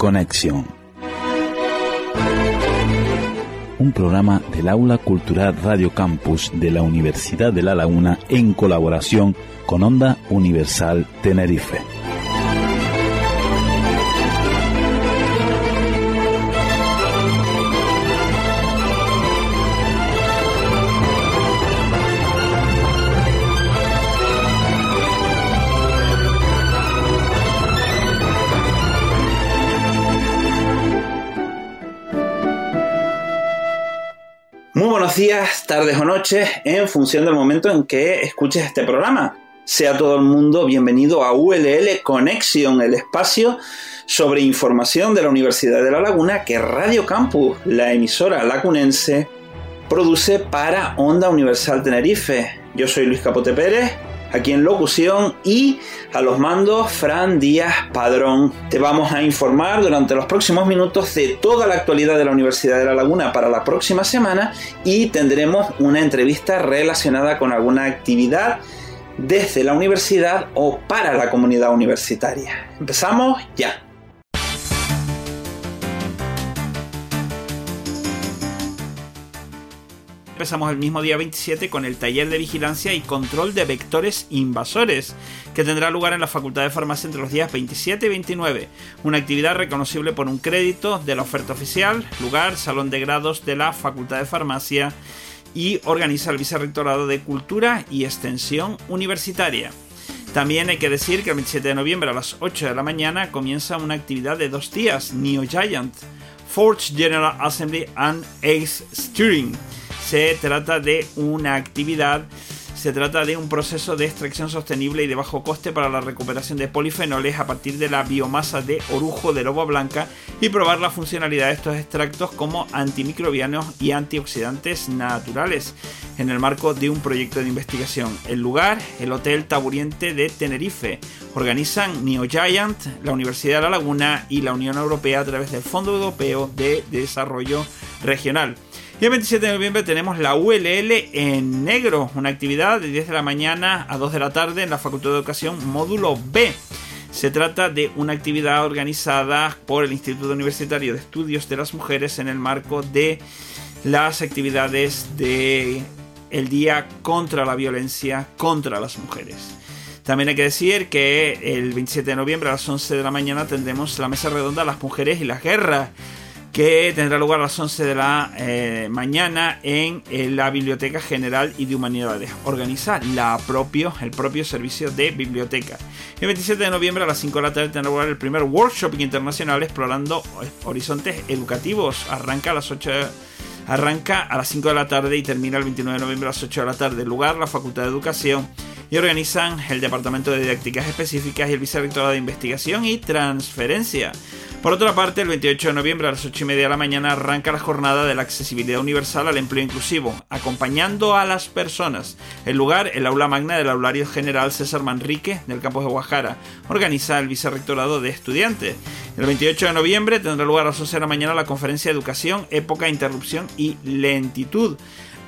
Conexión. Un programa del Aula Cultural Radio Campus de la Universidad de La Laguna en colaboración con Onda Universal Tenerife. Buenos días, tardes o noches, en función del momento en que escuches este programa. Sea todo el mundo bienvenido a ULL Connection, el espacio sobre información de la Universidad de La Laguna que Radio Campus, la emisora lacunense, produce para Onda Universal Tenerife. Yo soy Luis Capote Pérez aquí en locución y a los mandos Fran Díaz Padrón. Te vamos a informar durante los próximos minutos de toda la actualidad de la Universidad de La Laguna para la próxima semana y tendremos una entrevista relacionada con alguna actividad desde la universidad o para la comunidad universitaria. Empezamos ya. Empezamos el mismo día 27 con el taller de vigilancia y control de vectores invasores, que tendrá lugar en la Facultad de Farmacia entre los días 27 y 29. Una actividad reconocible por un crédito de la oferta oficial, lugar, salón de grados de la Facultad de Farmacia y organiza el Vicerrectorado de Cultura y Extensión Universitaria. También hay que decir que el 27 de noviembre a las 8 de la mañana comienza una actividad de dos días, Neo Giant, Forge General Assembly and Ace Steering se trata de una actividad, se trata de un proceso de extracción sostenible y de bajo coste para la recuperación de polifenoles a partir de la biomasa de orujo de lobo blanca y probar la funcionalidad de estos extractos como antimicrobianos y antioxidantes naturales en el marco de un proyecto de investigación. El lugar, el Hotel Taburiente de Tenerife. Organizan NeoGiant, la Universidad de La Laguna y la Unión Europea a través del Fondo Europeo de Desarrollo Regional. Y el 27 de noviembre tenemos la ULL en negro, una actividad de 10 de la mañana a 2 de la tarde en la Facultad de Educación módulo B. Se trata de una actividad organizada por el Instituto Universitario de Estudios de las Mujeres en el marco de las actividades de el Día contra la Violencia contra las Mujeres. También hay que decir que el 27 de noviembre a las 11 de la mañana tendremos la mesa redonda Las Mujeres y las Guerras que tendrá lugar a las 11 de la eh, mañana en, la Biblioteca General y de Humanidades. Organiza la propio, el propio servicio de biblioteca. El 27 de noviembre a las 5 de la tarde tendrá lugar el primer workshop internacional explorando horizontes educativos. Arranca a las 8 Arranca a las 5 de la tarde y termina el 29 de noviembre a las 8 de la tarde. Lugar, la Facultad de Educación y organizan el Departamento de Didácticas Específicas y el Vicerrectorado de Investigación y Transferencia. Por otra parte, el 28 de noviembre a las 8 y media de la mañana arranca la jornada de la accesibilidad universal al empleo inclusivo, acompañando a las personas. El lugar, el aula magna del aulario general César Manrique del campus de Guajara, organiza el Vicerrectorado de Estudiantes. El 28 de noviembre tendrá lugar a las 11 de la mañana la conferencia de Educación, Época, Interrupción y Lentitud,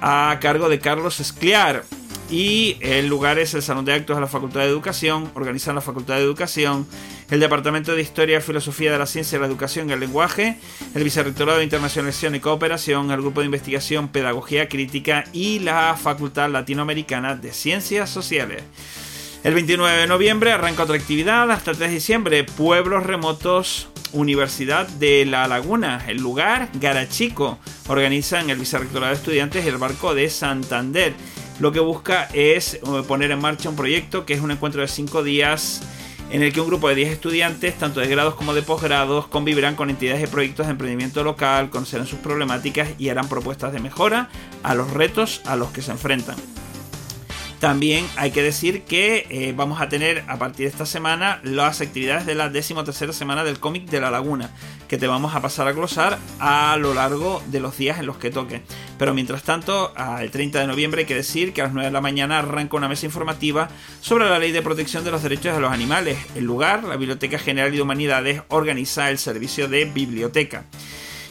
a cargo de Carlos Escliar y el lugar es el Salón de Actos de la Facultad de Educación, organizan la Facultad de Educación, el Departamento de Historia, Filosofía de la Ciencia, la Educación y el Lenguaje, el Vicerrectorado de Internacionalización y Cooperación, el Grupo de Investigación Pedagogía Crítica y la Facultad Latinoamericana de Ciencias Sociales. El 29 de noviembre arranca otra actividad hasta el 3 de diciembre, Pueblos Remotos Universidad de La Laguna, el lugar Garachico. Organizan el Vicerrectorado de Estudiantes y el Barco de Santander lo que busca es eh, poner en marcha un proyecto que es un encuentro de cinco días en el que un grupo de 10 estudiantes, tanto de grados como de posgrados, convivirán con entidades y proyectos de emprendimiento local, conocerán sus problemáticas y harán propuestas de mejora a los retos a los que se enfrentan. También hay que decir que eh, vamos a tener a partir de esta semana las actividades de la decimotercera semana del cómic de la laguna, que te vamos a pasar a glosar a lo largo de los días en los que toque. Pero mientras tanto, el 30 de noviembre hay que decir que a las 9 de la mañana arranca una mesa informativa sobre la ley de protección de los derechos de los animales. El lugar, la Biblioteca General de Humanidades, organiza el servicio de biblioteca.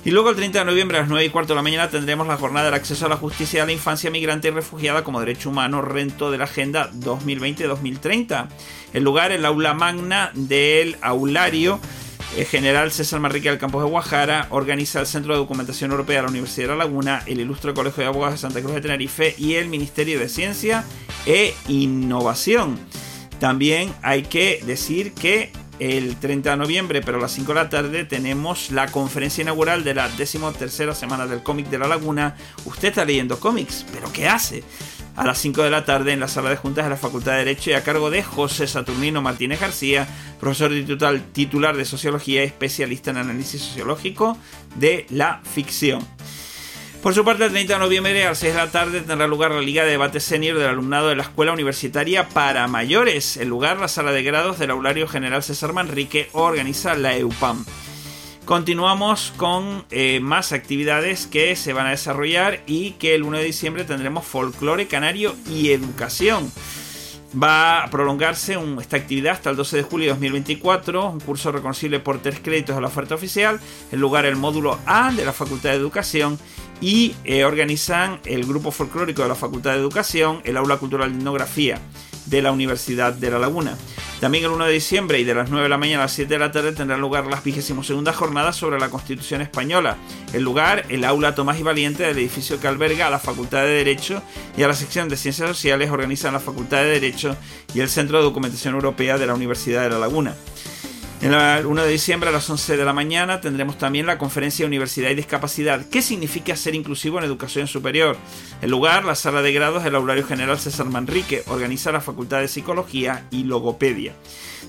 Y luego el 30 de noviembre a las 9 y cuarto de la mañana tendremos la jornada del acceso a la justicia de la infancia migrante y refugiada como derecho humano rento de la Agenda 2020-2030. El lugar, el aula magna del aulario el general César Marrique del campus de Guajara organiza el Centro de Documentación Europea de la Universidad de La Laguna, el Ilustre Colegio de Abogados de Santa Cruz de Tenerife y el Ministerio de Ciencia e Innovación. También hay que decir que el 30 de noviembre, pero a las 5 de la tarde, tenemos la conferencia inaugural de la tercera semana del cómic de la Laguna. Usted está leyendo cómics, pero ¿qué hace? A las 5 de la tarde en la sala de juntas de la Facultad de Derecho y a cargo de José Saturnino Martínez García, profesor titular de Sociología y especialista en análisis sociológico de la ficción. Por su parte, el 30 de noviembre a las 6 de la tarde tendrá lugar la Liga de Debate Senior del alumnado de la Escuela Universitaria para Mayores. El lugar, la sala de grados del Aulario General César Manrique, organiza la EUPAM. Continuamos con eh, más actividades que se van a desarrollar y que el 1 de diciembre tendremos folclore canario y educación. Va a prolongarse esta actividad hasta el 12 de julio de 2024, un curso reconocible por tres créditos a la oferta oficial, el lugar el módulo A de la Facultad de Educación y eh, organizan el grupo folclórico de la Facultad de Educación, el aula cultural de etnografía de la Universidad de La Laguna. También el 1 de diciembre y de las 9 de la mañana a las 7 de la tarde tendrán lugar las 22 jornadas sobre la Constitución Española. El lugar, el aula Tomás y Valiente del edificio que alberga a la Facultad de Derecho y a la sección de Ciencias Sociales organizan la Facultad de Derecho y el Centro de Documentación Europea de la Universidad de La Laguna. El 1 de diciembre a las 11 de la mañana tendremos también la conferencia Universidad y Discapacidad. ¿Qué significa ser inclusivo en educación superior? El lugar, la sala de grados del Aulario General César Manrique, organiza la Facultad de Psicología y Logopedia.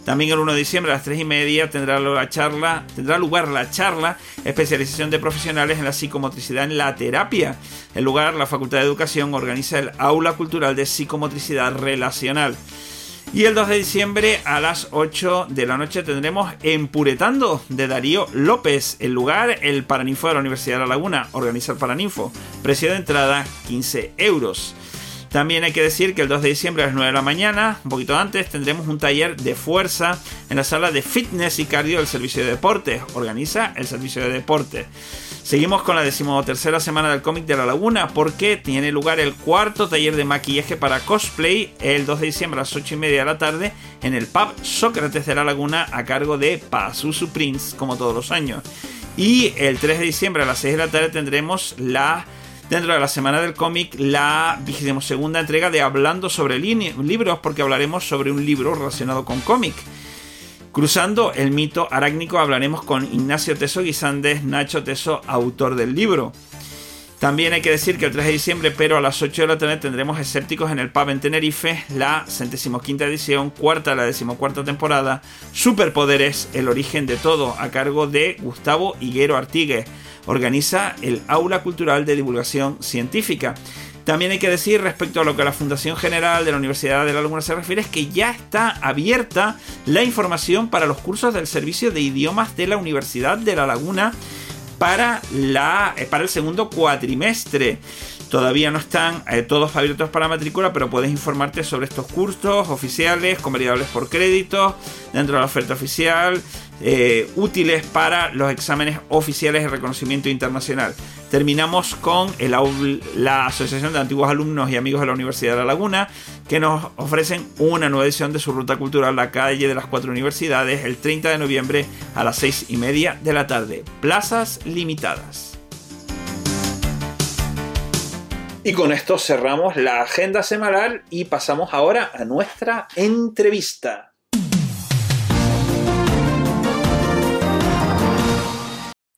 También el 1 de diciembre a las 3 y media tendrá, la tendrá lugar la charla Especialización de Profesionales en la Psicomotricidad en la Terapia. El lugar, la Facultad de Educación, organiza el Aula Cultural de Psicomotricidad Relacional. Y el 2 de diciembre a las 8 de la noche tendremos Empuretando de Darío López. El lugar, el Paraninfo de la Universidad de La Laguna. Organiza el Paraninfo. Precio de entrada 15 euros. También hay que decir que el 2 de diciembre a las 9 de la mañana, un poquito antes, tendremos un taller de fuerza en la sala de fitness y cardio del servicio de deporte. Organiza el servicio de deporte. Seguimos con la decimotercera semana del cómic de la laguna porque tiene lugar el cuarto taller de maquillaje para cosplay el 2 de diciembre a las 8 y media de la tarde en el pub Sócrates de la Laguna a cargo de Pazuzu Prince como todos los años. Y el 3 de diciembre a las 6 de la tarde tendremos la dentro de la semana del cómic la vigésimo segunda entrega de Hablando sobre libros porque hablaremos sobre un libro relacionado con cómic. Cruzando el mito arácnico hablaremos con Ignacio Teso Guisandes, Nacho Teso, autor del libro. También hay que decir que el 3 de diciembre, pero a las 8 de la tarde, tendremos Escépticos en el Pub en Tenerife, la centésimo quinta edición, cuarta de la decimocuarta temporada, Superpoderes, el origen de todo, a cargo de Gustavo Higuero Artigue. Organiza el Aula Cultural de Divulgación Científica. También hay que decir respecto a lo que la Fundación General de la Universidad de la Laguna se refiere es que ya está abierta la información para los cursos del Servicio de Idiomas de la Universidad de la Laguna para, la, eh, para el segundo cuatrimestre. Todavía no están eh, todos abiertos para matrícula, pero puedes informarte sobre estos cursos oficiales, convalidables por créditos, dentro de la oferta oficial, eh, útiles para los exámenes oficiales de reconocimiento internacional. Terminamos con la Asociación de Antiguos Alumnos y Amigos de la Universidad de La Laguna, que nos ofrecen una nueva edición de su ruta cultural La Calle de las Cuatro Universidades el 30 de noviembre a las 6 y media de la tarde. Plazas limitadas. Y con esto cerramos la agenda semanal y pasamos ahora a nuestra entrevista.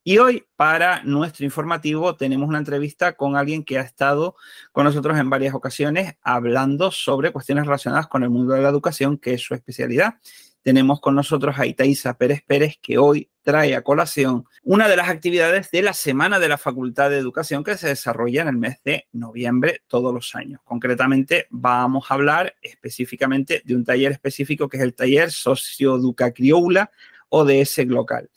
Y hoy, para nuestro informativo, tenemos una entrevista con alguien que ha estado con nosotros en varias ocasiones hablando sobre cuestiones relacionadas con el mundo de la educación, que es su especialidad. Tenemos con nosotros a Itaísa Pérez Pérez, que hoy trae a colación una de las actividades de la Semana de la Facultad de Educación que se desarrolla en el mes de noviembre todos los años. Concretamente, vamos a hablar específicamente de un taller específico que es el taller Socioeduca Crioula ODS Glocal.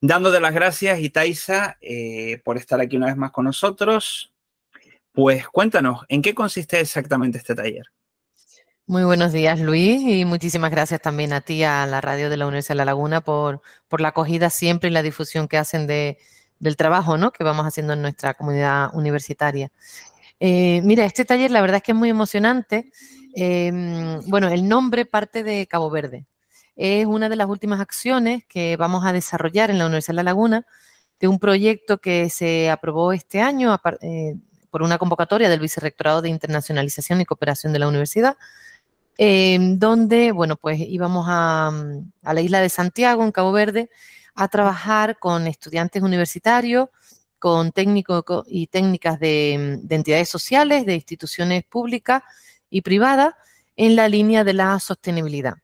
Dando de las gracias, Itaisa, eh, por estar aquí una vez más con nosotros. Pues cuéntanos, ¿en qué consiste exactamente este taller? Muy buenos días, Luis, y muchísimas gracias también a ti, a la radio de la Universidad de La Laguna, por, por la acogida siempre y la difusión que hacen de, del trabajo ¿no? que vamos haciendo en nuestra comunidad universitaria. Eh, mira, este taller la verdad es que es muy emocionante. Em, bueno, el nombre parte de Cabo Verde. Es una de las últimas acciones que vamos a desarrollar en la Universidad de La Laguna de un proyecto que se aprobó este año eh, por una convocatoria del Vicerrectorado de Internacionalización y Cooperación de la Universidad, donde, bueno, pues íbamos a, la isla de Santiago, en Cabo Verde, a trabajar con estudiantes universitarios, con técnicos y técnicas de, de entidades sociales, de instituciones públicas y privadas, en la línea de la sostenibilidad.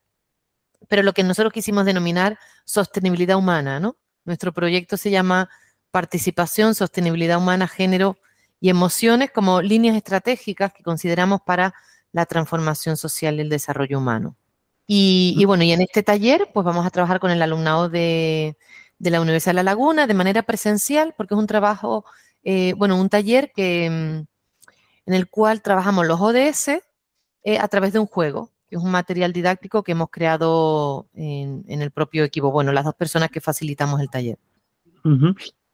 Pero lo que nosotros quisimos denominar sostenibilidad humana, ¿no? Nuestro proyecto se llama Participación, Sostenibilidad Humana, Género y emociones como líneas estratégicas que consideramos para la transformación social y el desarrollo humano. Y, bueno, y en este taller pues vamos a trabajar con el alumnado de, la Universidad de La Laguna de manera presencial, porque es un trabajo, eh, bueno, un taller que, mm, en el cual trabajamos los ODS eh, a través de un juego, que es un material didáctico que hemos creado en, el propio equipo, bueno, las dos personas que facilitamos el taller.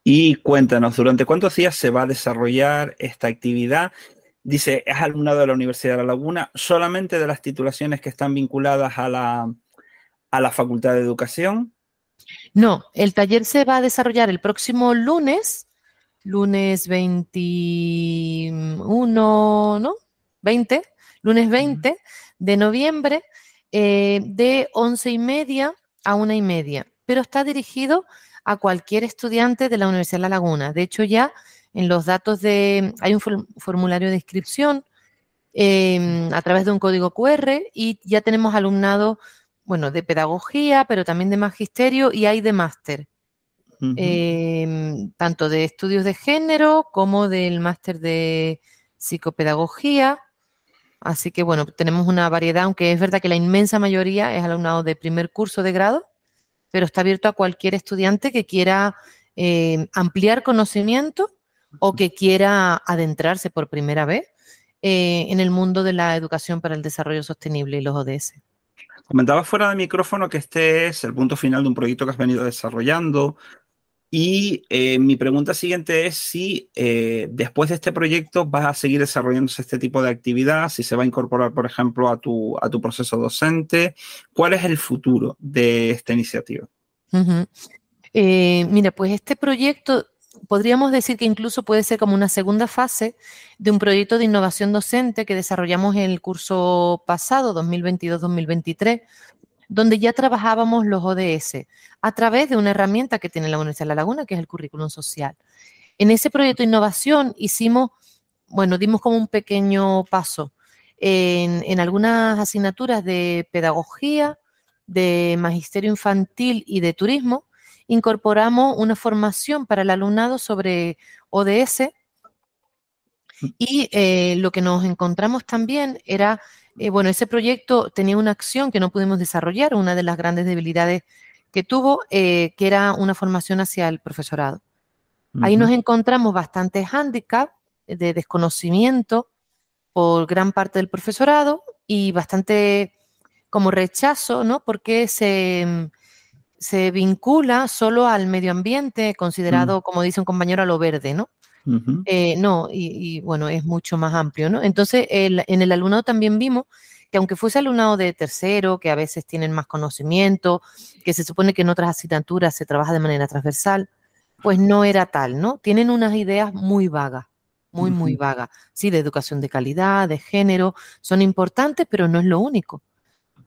Y cuéntanos, ¿durante cuántos días se va a desarrollar esta actividad? Dice, es alumnado de la Universidad de La Laguna, solamente de las titulaciones que están vinculadas a la, a la Facultad de Educación. No, el taller se va a desarrollar el próximo lunes, lunes 21, ¿no? 20, lunes 20 de noviembre, eh, de once y media a una y media, pero está dirigido a cualquier estudiante de la Universidad de La Laguna. De hecho, ya en los datos de, hay un formulario de inscripción em, a través de un código QR y ya tenemos alumnado, bueno, de pedagogía, pero también de magisterio y hay de máster. Em, tanto de estudios de género como del máster de psicopedagogía. Así que bueno, tenemos una variedad, aunque es verdad que la inmensa mayoría es alumnado de primer curso de grado pero está abierto a cualquier estudiante que quiera eh, ampliar conocimiento o que quiera adentrarse por primera vez eh, en el mundo de la educación para el desarrollo sostenible y los ODS. Comentaba fuera de micrófono que este es el punto final de un proyecto que has venido desarrollando y eh, mi pregunta siguiente es si eh, después de este proyecto vas a seguir desarrollándose este tipo de actividad, si se va a incorporar, por ejemplo, a tu, a tu proceso docente. ¿Cuál es el futuro de esta iniciativa? Eh, mira, pues este proyecto podríamos decir que incluso puede ser como una segunda fase de un proyecto de innovación docente que desarrollamos en el curso pasado, 2022-2023, donde ya trabajábamos los ODS a través de una herramienta que tiene la Universidad de La Laguna, que es el currículum social. En ese proyecto de innovación hicimos, bueno, dimos como un pequeño paso en, algunas asignaturas de pedagogía, de magisterio infantil y de turismo, incorporamos una formación para el alumnado sobre ODS y eh, lo que nos encontramos también era eh, bueno, ese proyecto tenía una acción que no pudimos desarrollar, una de las grandes debilidades que tuvo, eh, que era una formación hacia el profesorado. Ahí nos encontramos bastantes hándicaps de desconocimiento por gran parte del profesorado y bastante como rechazo, ¿no? Porque se, se vincula solo al medio ambiente, considerado, mm. como dice un compañero, a lo verde, ¿no? Eh, no, y, bueno, es mucho más amplio, ¿no? Entonces, en el alumnado también vimos que aunque fuese alumnado de tercero, que a veces tienen más conocimiento, que se supone que en otras asignaturas se trabaja de manera transversal, pues no era tal, ¿no? Tienen unas ideas muy vagas, muy, muy vagas. Sí, de educación de calidad, de género, son importantes, pero no es lo único.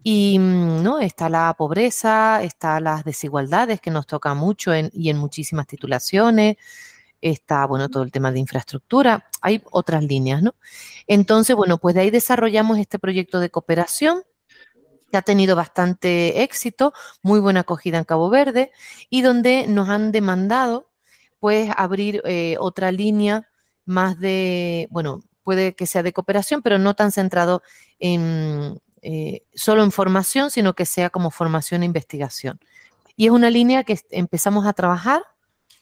Y mm, no está la pobreza, está las desigualdades que nos toca mucho y en muchísimas titulaciones, está, bueno, todo el tema de infraestructura, hay otras líneas, ¿no? Entonces, bueno, pues de ahí desarrollamos este proyecto de cooperación que ha tenido bastante éxito, muy buena acogida en Cabo Verde y donde nos han demandado pues abrir eh, otra línea más de, bueno, puede que sea de cooperación, pero no tan centrado en eh, solo en formación, sino que sea como formación e investigación. Y es una línea que empezamos a trabajar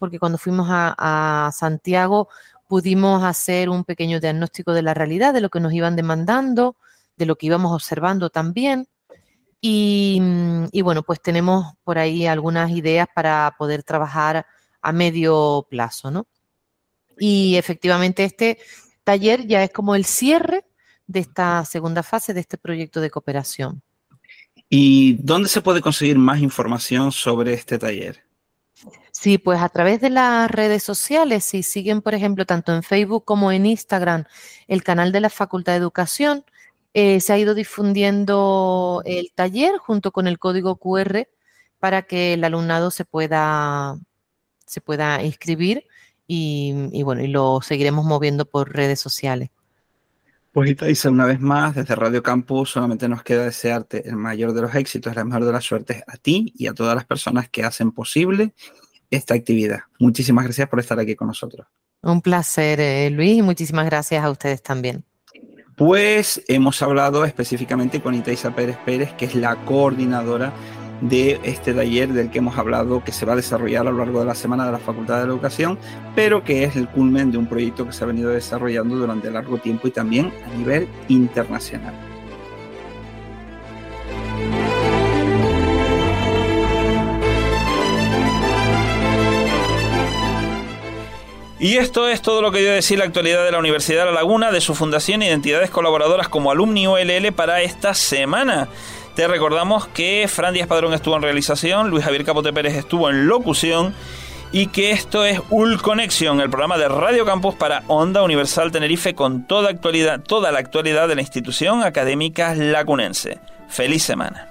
porque cuando fuimos a, Santiago pudimos hacer un pequeño diagnóstico de la realidad, de lo que nos iban demandando, de lo que íbamos observando también. Mm, y, bueno, pues tenemos por ahí algunas ideas para poder trabajar a medio plazo, ¿no? Y efectivamente este taller ya es como el cierre de esta segunda fase de este proyecto de cooperación. ¿Y dónde se puede conseguir más información sobre este taller? Sí, pues a través de las redes sociales, si siguen, por ejemplo, tanto en Facebook como en Instagram, el canal de la Facultad de Educación, eh, se ha ido difundiendo el taller junto con el código QR para que el alumnado se pueda, se pueda inscribir y, bueno, y lo seguiremos moviendo por redes sociales. Pues Itaisa, una vez más, desde Radio Campus solamente nos queda desearte el mayor de los éxitos, la mejor de las suertes a ti y a todas las personas que hacen posible esta actividad. Muchísimas gracias por estar aquí con nosotros. Un placer, eh, Luis, y muchísimas gracias a ustedes también. Pues hemos hablado específicamente con Itaisa Pérez Pérez, que es la coordinadora de este taller del que hemos hablado, que se va a desarrollar a lo largo de la semana de la Facultad de Educación, pero que es el culmen de un proyecto que se ha venido desarrollando durante largo tiempo y también a nivel internacional. Y esto es todo lo que yo decir la actualidad de la Universidad de La Laguna, de su fundación y de entidades colaboradoras como Alumni OLL para esta semana. Te recordamos que Fran Díaz Padrón estuvo en realización, Luis Javier Capote Pérez estuvo en locución y que esto es Ul Connection, el programa de Radio Campus para Onda Universal Tenerife con toda actualidad, toda la actualidad de la institución académica lacunense. Feliz semana.